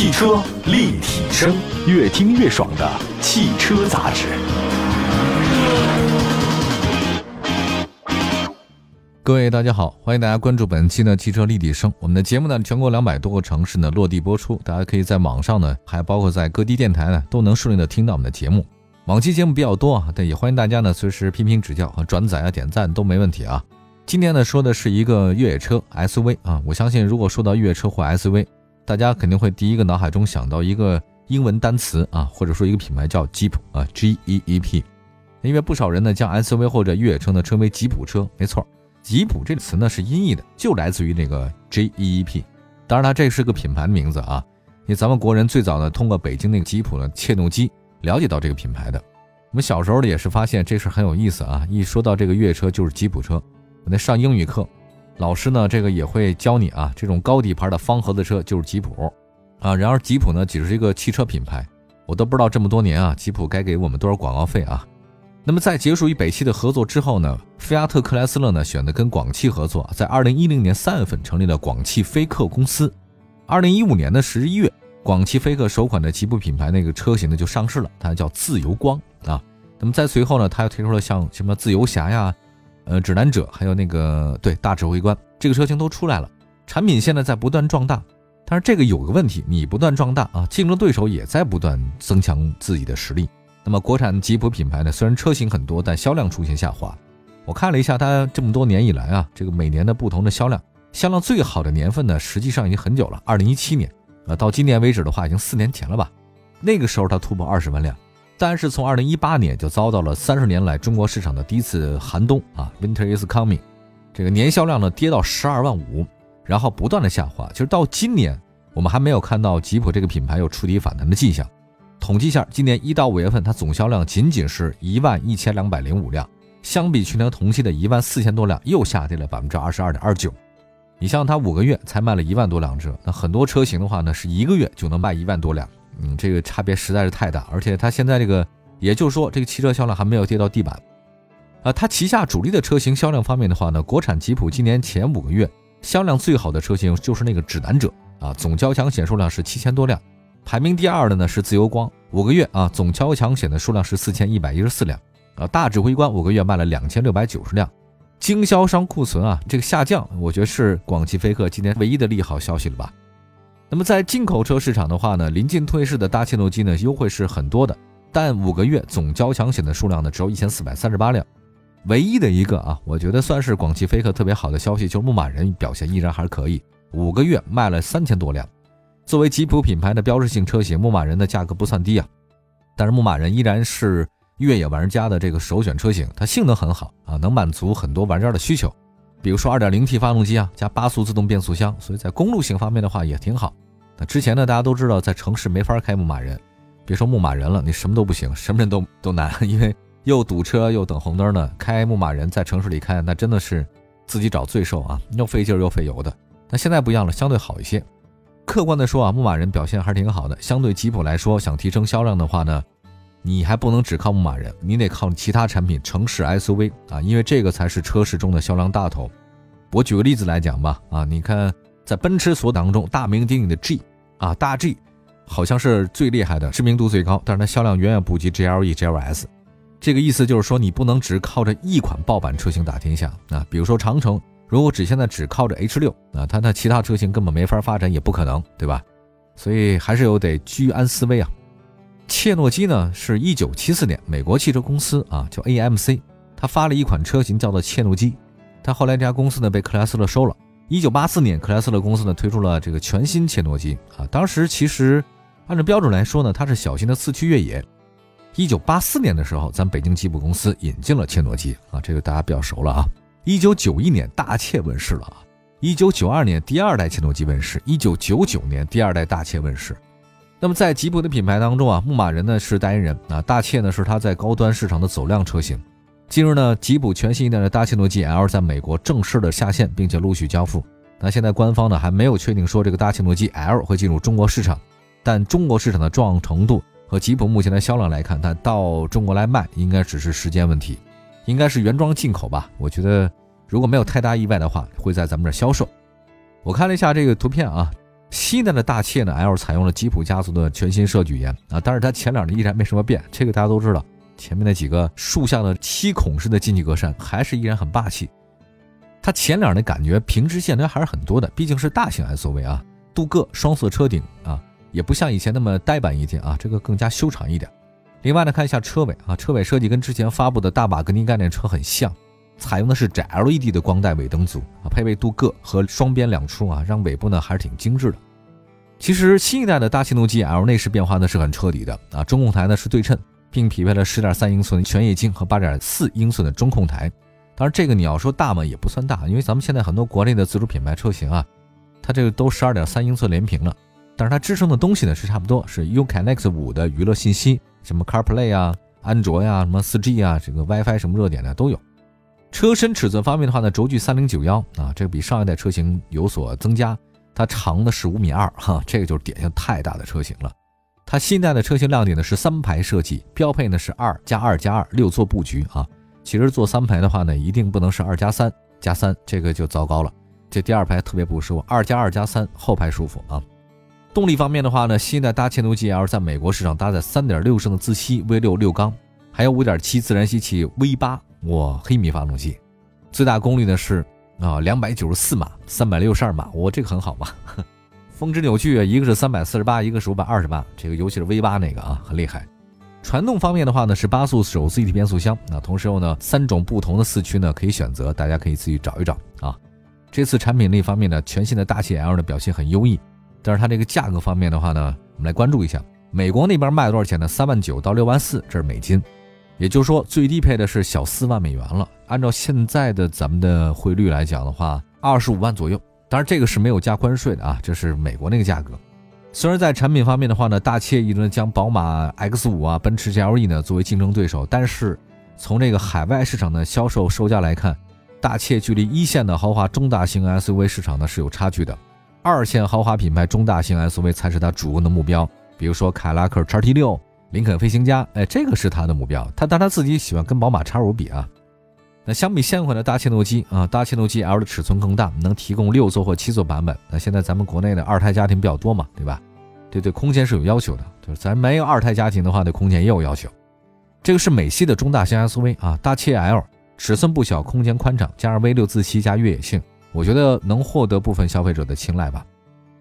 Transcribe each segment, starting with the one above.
汽车立体声，越听越爽的汽车杂志。各位大家好，欢迎大家关注本期的汽车立体声。我们的节目呢，全国两百多个城市呢落地播出，大家可以在网上呢，还包括在各地电台呢，都能顺利的听到我们的节目。往期节目比较多啊，但也欢迎大家呢随时批评指教和转载啊、点赞都没问题啊。今天呢说的是一个越野车 SUV 啊，我相信如果说到越野车或 SUV，大家肯定会第一个脑海中想到一个英文单词啊，或者说一个品牌叫 Jeep 啊，G E E P。因为不少人呢将 SUV 或者越野车呢称为吉普车，没错。吉普这个词呢是音译的，就来自于那个 G E E P。当然，它这是个品牌的名字啊。因为咱们国人最早呢通过北京那个吉普呢切诺基了解到这个品牌的。我们小时候呢也是发现这事很有意思啊。一说到这个越野车就是吉普车。我在上英语课，老师呢这个也会教你啊，这种高底盘的方盒子车就是吉普啊。然而吉普呢只是一个汽车品牌，我都不知道这么多年啊，吉普该给我们多少广告费啊。那么在结束与北汽的合作之后呢，菲亚特克莱斯勒呢选择跟广汽合作，在二零一零年三月份成立了广汽菲克公司。二零一五年的十一月，广汽菲克首款的吉普品牌那个车型呢就上市了，它叫自由光啊。那么在随后呢，它又推出了像什么自由侠呀、呃指南者，还有那个对大指挥官这个车型都出来了。产品线呢在不断壮大，但是这个有个问题，你不断壮大啊，竞争对手也在不断增强自己的实力。那么国产吉普品牌呢，虽然车型很多，但销量出现下滑。我看了一下它这么多年以来啊，这个每年的不同的销量，销量最好的年份呢，实际上已经很久了，二零一七年啊，到今年为止的话，已经四年前了吧。那个时候它突破二十万辆，但是从二零一八年就遭到了三十年来中国市场的第一次寒冬啊，Winter is coming，这个年销量呢跌到十二万五，然后不断的下滑，就是到今年我们还没有看到吉普这个品牌有触底反弹的迹象。统计一下，今年一到五月份，它总销量仅仅是一万一千两百零五辆，相比去年同期的一万四千多辆，又下跌了百分之二十二点二九。你像它五个月才卖了一万多辆车，那很多车型的话呢，是一个月就能卖一万多辆，嗯，这个差别实在是太大。而且它现在这个，也就是说，这个汽车销量还没有跌到地板。啊，它旗下主力的车型销量方面的话呢，国产吉普今年前五个月销量最好的车型就是那个指南者啊，总交强险数量是七千多辆。排名第二的呢是自由光，五个月啊总交强险的数量是四千一百一十四辆，啊大指挥官五个月卖了两千六百九十辆，经销商库存啊这个下降，我觉得是广汽菲克今年唯一的利好消息了吧。那么在进口车市场的话呢，临近退市的大切诺基呢优惠是很多的，但五个月总交强险的数量呢只有一千四百三十八辆，唯一的一个啊我觉得算是广汽菲克特别好的消息就是牧马人表现依然还是可以，五个月卖了三千多辆。作为吉普品牌的标志性车型，牧马人的价格不算低啊，但是牧马人依然是越野玩家的这个首选车型，它性能很好啊，能满足很多玩家的需求，比如说 2.0T 发动机啊，加八速自动变速箱，所以在公路性方面的话也挺好。那之前呢，大家都知道在城市没法开牧马人，别说牧马人了，你什么都不行，什么人都都难，因为又堵车又等红灯呢。开牧马人在城市里开，那真的是自己找罪受啊，又费劲又费油的。那现在不一样了，相对好一些。客观的说啊，牧马人表现还是挺好的。相对吉普来说，想提升销量的话呢，你还不能只靠牧马人，你得靠其他产品，城市 SUV 啊，因为这个才是车市中的销量大头。我举个例子来讲吧，啊，你看在奔驰所当中，大名鼎鼎的 G 啊，大 G 好像是最厉害的，知名度最高，但是它销量远远不及 GLE、GLS。这个意思就是说，你不能只靠着一款爆版车型打天下啊，比如说长城。如果只现在只靠着 H 六啊，它的其他车型根本没法发展，也不可能，对吧？所以还是有得居安思危啊。切诺基呢，是一九七四年美国汽车公司啊，叫 AMC，它发了一款车型叫做切诺基，但后来这家公司呢被克莱斯勒收了。一九八四年，克莱斯勒公司呢推出了这个全新切诺基啊，当时其实按照标准来说呢，它是小型的四驱越野。一九八四年的时候，咱北京吉普公司引进了切诺基啊，这个大家比较熟了啊。一九九一年，大切问世了啊！一九九二年，第二代切诺基问世；一九九九年，第二代大切问世。那么在吉普的品牌当中啊，牧马人呢是代言人啊，大切呢是它在高端市场的走量车型。近日呢，吉普全新一代的大切诺基 L 在美国正式的下线，并且陆续交付。那现在官方呢还没有确定说这个大切诺基 L 会进入中国市场，但中国市场的壮程度和吉普目前的销量来看，它到中国来卖应该只是时间问题。应该是原装进口吧？我觉得如果没有太大意外的话，会在咱们这销售。我看了一下这个图片啊，西南的大切呢，L 采用了吉普家族的全新设计语言啊，但是它前脸呢依然没什么变，这个大家都知道。前面那几个竖向的七孔式的进气格栅还是依然很霸气。它前脸的感觉平直线条还是很多的，毕竟是大型 SUV 啊。镀铬双色车顶啊，也不像以前那么呆板一点啊，这个更加修长一点。另外呢，看一下车尾啊，车尾设计跟之前发布的大马格尼概念车很像，采用的是窄 LED 的光带尾灯组啊，配备镀铬和双边两出啊，让尾部呢还是挺精致的。其实新一代的大气动 G L 内饰变化呢是很彻底的啊，中控台呢是对称。并匹配了十点三英寸全液晶和八点四英寸的中控台。当然，这个你要说大嘛，也不算大，因为咱们现在很多国内的自主品牌车型啊，它这个都十二点三英寸连屏了。但是它支撑的东西呢是差不多，是 UConnect 五的娱乐信息，什么 CarPlay 啊、安卓呀、什么四 G 啊、这个 WiFi 什么热点的都有。车身尺寸方面的话呢，轴距三零九幺啊，这个比上一代车型有所增加，它长的是五米二哈，这个就是典型太大的车型了。它新一代的车型亮点呢是三排设计，标配呢是二加二加二六座布局啊。其实坐三排的话呢，一定不能是二加三加三，3, 这个就糟糕了，这第二排特别不舒服。二加二加三后排舒服啊。动力方面的话呢，新一代大切诺 GL 在美国市场搭载三点六升的自吸 V 六六缸，还有五点七自然吸气 V 八我，黑米发动机，最大功率呢是啊两百九十四码，三百六十二码，我这个很好嘛。峰值扭矩一个是三百四十八，一个是五百二十八，这个尤其是 V 八那个啊，很厉害。传动方面的话呢，是八速手自一体变速箱，那同时呢，三种不同的四驱呢可以选择，大家可以自己找一找啊。这次产品力方面呢，全新的大气 L 呢表现很优异，但是它这个价格方面的话呢，我们来关注一下，美国那边卖多少钱呢？三万九到六万四，这是美金，也就是说最低配的是小四万美元了。按照现在的咱们的汇率来讲的话，二十五万左右。当然，这个是没有加关税的啊，这是美国那个价格。虽然在产品方面的话呢，大切一直将宝马 X 五啊、奔驰 GLE 呢作为竞争对手，但是从这个海外市场的销售售价来看，大切距离一线的豪华中大型 SUV 市场呢是有差距的。二线豪华品牌中大型 SUV 才是它主攻的目标，比如说凯拉克 XT 六、林肯飞行家，哎，这个是它的目标。他但他自己喜欢跟宝马 X 五比啊。那相比现款的大切诺基啊，大切诺基 L 的尺寸更大，能提供六座或七座版本。那现在咱们国内的二胎家庭比较多嘛，对吧？这对空间是有要求的，就是咱没有二胎家庭的话，对空间也有要求。这个是美系的中大型 SUV 啊，大切 L 尺寸不小，空间宽敞，加上 V 六自吸加越野性，我觉得能获得部分消费者的青睐吧。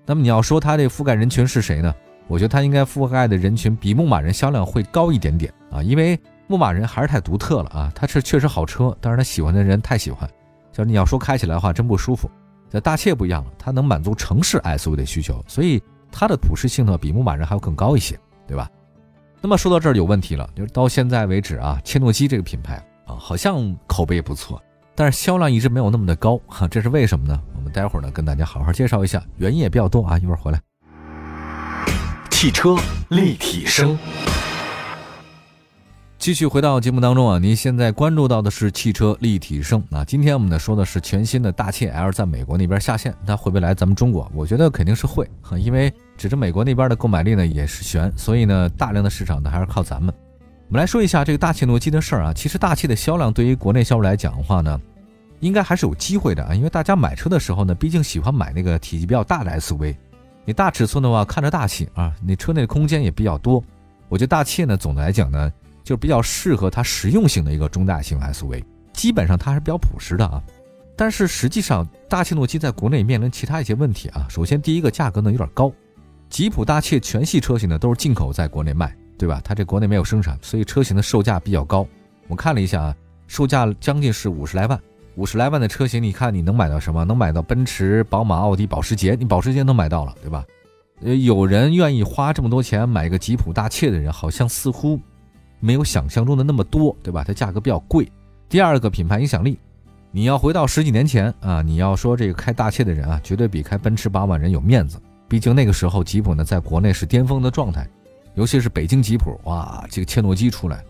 那么你要说它这覆盖人群是谁呢？我觉得它应该覆盖的人群比牧马人销量会高一点点啊，因为。牧马人还是太独特了啊！它是确实好车，但是它喜欢的人太喜欢。就是你要说开起来的话，真不舒服。这大切不一样了，它能满足城市 SUV 的需求，所以它的普适性呢比牧马人还要更高一些，对吧？那么说到这儿有问题了，就是到现在为止啊，切诺基这个品牌啊，好像口碑不错，但是销量一直没有那么的高哈，这是为什么呢？我们待会儿呢跟大家好好介绍一下，原因也比较多啊，一会儿回来。汽车立体声。继续回到节目当中啊，您现在关注到的是汽车立体声啊。今天我们呢说的是全新的大切 L 在美国那边下线，它会不会来咱们中国？我觉得肯定是会哈，因为指着美国那边的购买力呢也是悬，所以呢大量的市场呢还是靠咱们。我们来说一下这个大切诺基的事儿啊。其实大切的销量对于国内销售来讲的话呢，应该还是有机会的啊，因为大家买车的时候呢，毕竟喜欢买那个体积比较大的 SUV。你大尺寸的话看着大气啊，你车内空间也比较多。我觉得大切呢总的来讲呢。就是比较适合它实用性的一个中大型 SUV，基本上它还是比较朴实的啊。但是实际上，大切诺基在国内面临其他一些问题啊。首先，第一个价格呢有点高，吉普大切全系车型呢都是进口在国内卖，对吧？它这国内没有生产，所以车型的售价比较高。我看了一下啊，售价将近是五十来万，五十来万的车型，你看你能买到什么？能买到奔驰、宝马、奥迪、保时捷，你保时捷能买到了，对吧？呃，有人愿意花这么多钱买一个吉普大切的人，好像似乎。没有想象中的那么多，对吧？它价格比较贵。第二个品牌影响力，你要回到十几年前啊，你要说这个开大切的人啊，绝对比开奔驰、宝马人有面子。毕竟那个时候吉普呢，在国内是巅峰的状态，尤其是北京吉普，哇，这个切诺基出来，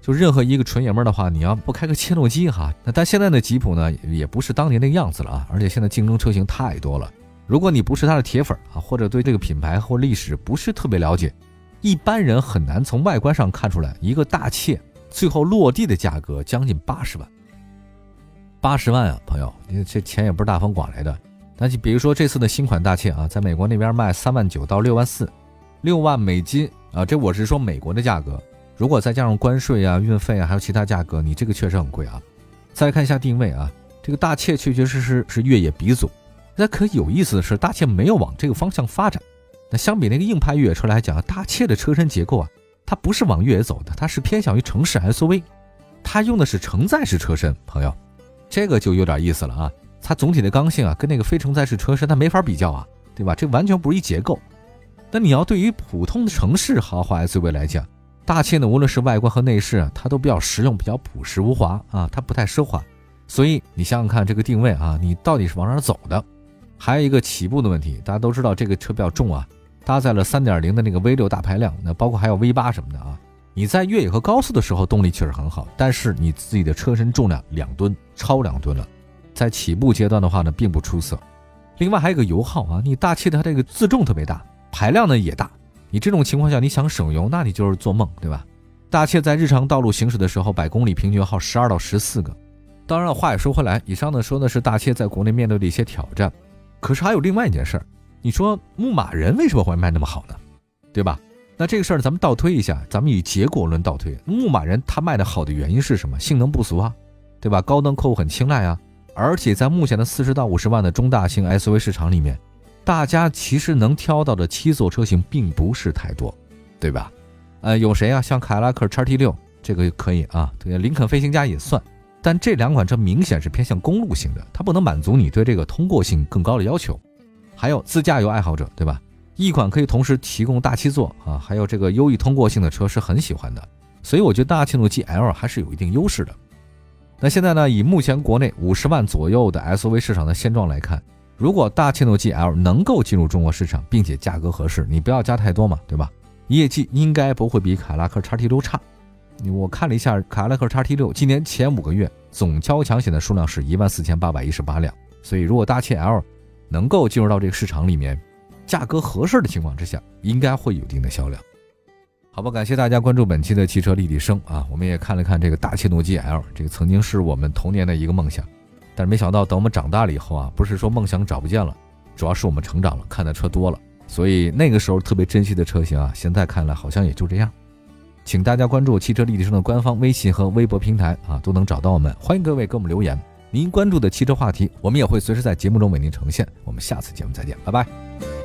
就任何一个纯爷们儿的话，你要不开个切诺基哈，那但现在的吉普呢，也不是当年那个样子了啊，而且现在竞争车型太多了。如果你不是他的铁粉啊，或者对这个品牌或历史不是特别了解。一般人很难从外观上看出来，一个大切最后落地的价格将近八十万。八十万啊，朋友，你这钱也不是大风刮来的。那就比如说这次的新款大切啊，在美国那边卖三万九到六万四，六万美金啊，这我是说美国的价格。如果再加上关税啊、运费啊，还有其他价格，你这个确实很贵啊。再看一下定位啊，这个大切确确实实是越野鼻祖。那可有意思的是，大切没有往这个方向发展。那相比那个硬派越野车来讲，大切的车身结构啊，它不是往越野走的，它是偏向于城市 SUV，它用的是承载式车身。朋友，这个就有点意思了啊。它总体的刚性啊，跟那个非承载式车身它没法比较啊，对吧？这完全不是一结构。那你要对于普通的城市豪华 SUV 来讲，大切呢，无论是外观和内饰啊，它都比较实用，比较朴实无华啊，它不太奢华。所以你想想看，这个定位啊，你到底是往哪走的？还有一个起步的问题，大家都知道这个车比较重啊，搭载了3.0的那个 V6 大排量，那包括还有 V8 什么的啊。你在越野和高速的时候动力确实很好，但是你自己的车身重量两吨，超两吨了，在起步阶段的话呢，并不出色。另外还有一个油耗啊，你大切它这个自重特别大，排量呢也大。你这种情况下，你想省油，那你就是做梦，对吧？大切在日常道路行驶的时候，百公里平均耗十二到十四个。当然了，话也说回来，以上呢说的是大切在国内面对的一些挑战。可是还有另外一件事儿，你说牧马人为什么会卖那么好呢？对吧？那这个事儿咱们倒推一下，咱们以结果论倒推，牧马人它卖的好的原因是什么？性能不俗啊，对吧？高端客户很青睐啊，而且在目前的四十到五十万的中大型 SUV 市场里面。大家其实能挑到的七座车型并不是太多，对吧？呃，有谁啊？像凯迪拉克叉 T 六这个可以啊，对，林肯飞行家也算。但这两款车明显是偏向公路型的，它不能满足你对这个通过性更高的要求。还有自驾游爱好者，对吧？一款可以同时提供大七座啊，还有这个优异通过性的车是很喜欢的。所以我觉得大切诺基 L 还是有一定优势的。那现在呢，以目前国内五十万左右的 SUV 市场的现状来看。如果大切诺基 L 能够进入中国市场，并且价格合适，你不要加太多嘛，对吧？业绩应该不会比凯拉克叉 T 六差。我看了一下凯拉克叉 T 六，今年前五个月总交强险的数量是一万四千八百一十八辆，所以如果大切 L 能够进入到这个市场里面，价格合适的情况之下，应该会有一定的销量。好吧，感谢大家关注本期的汽车立体声啊，我们也看了看这个大切诺基 L，这个曾经是我们童年的一个梦想。但是没想到，等我们长大了以后啊，不是说梦想找不见了，主要是我们成长了，看的车多了，所以那个时候特别珍惜的车型啊，现在看来好像也就这样。请大家关注汽车立体声的官方微信和微博平台啊，都能找到我们。欢迎各位给我们留言，您关注的汽车话题，我们也会随时在节目中为您呈现。我们下次节目再见，拜拜。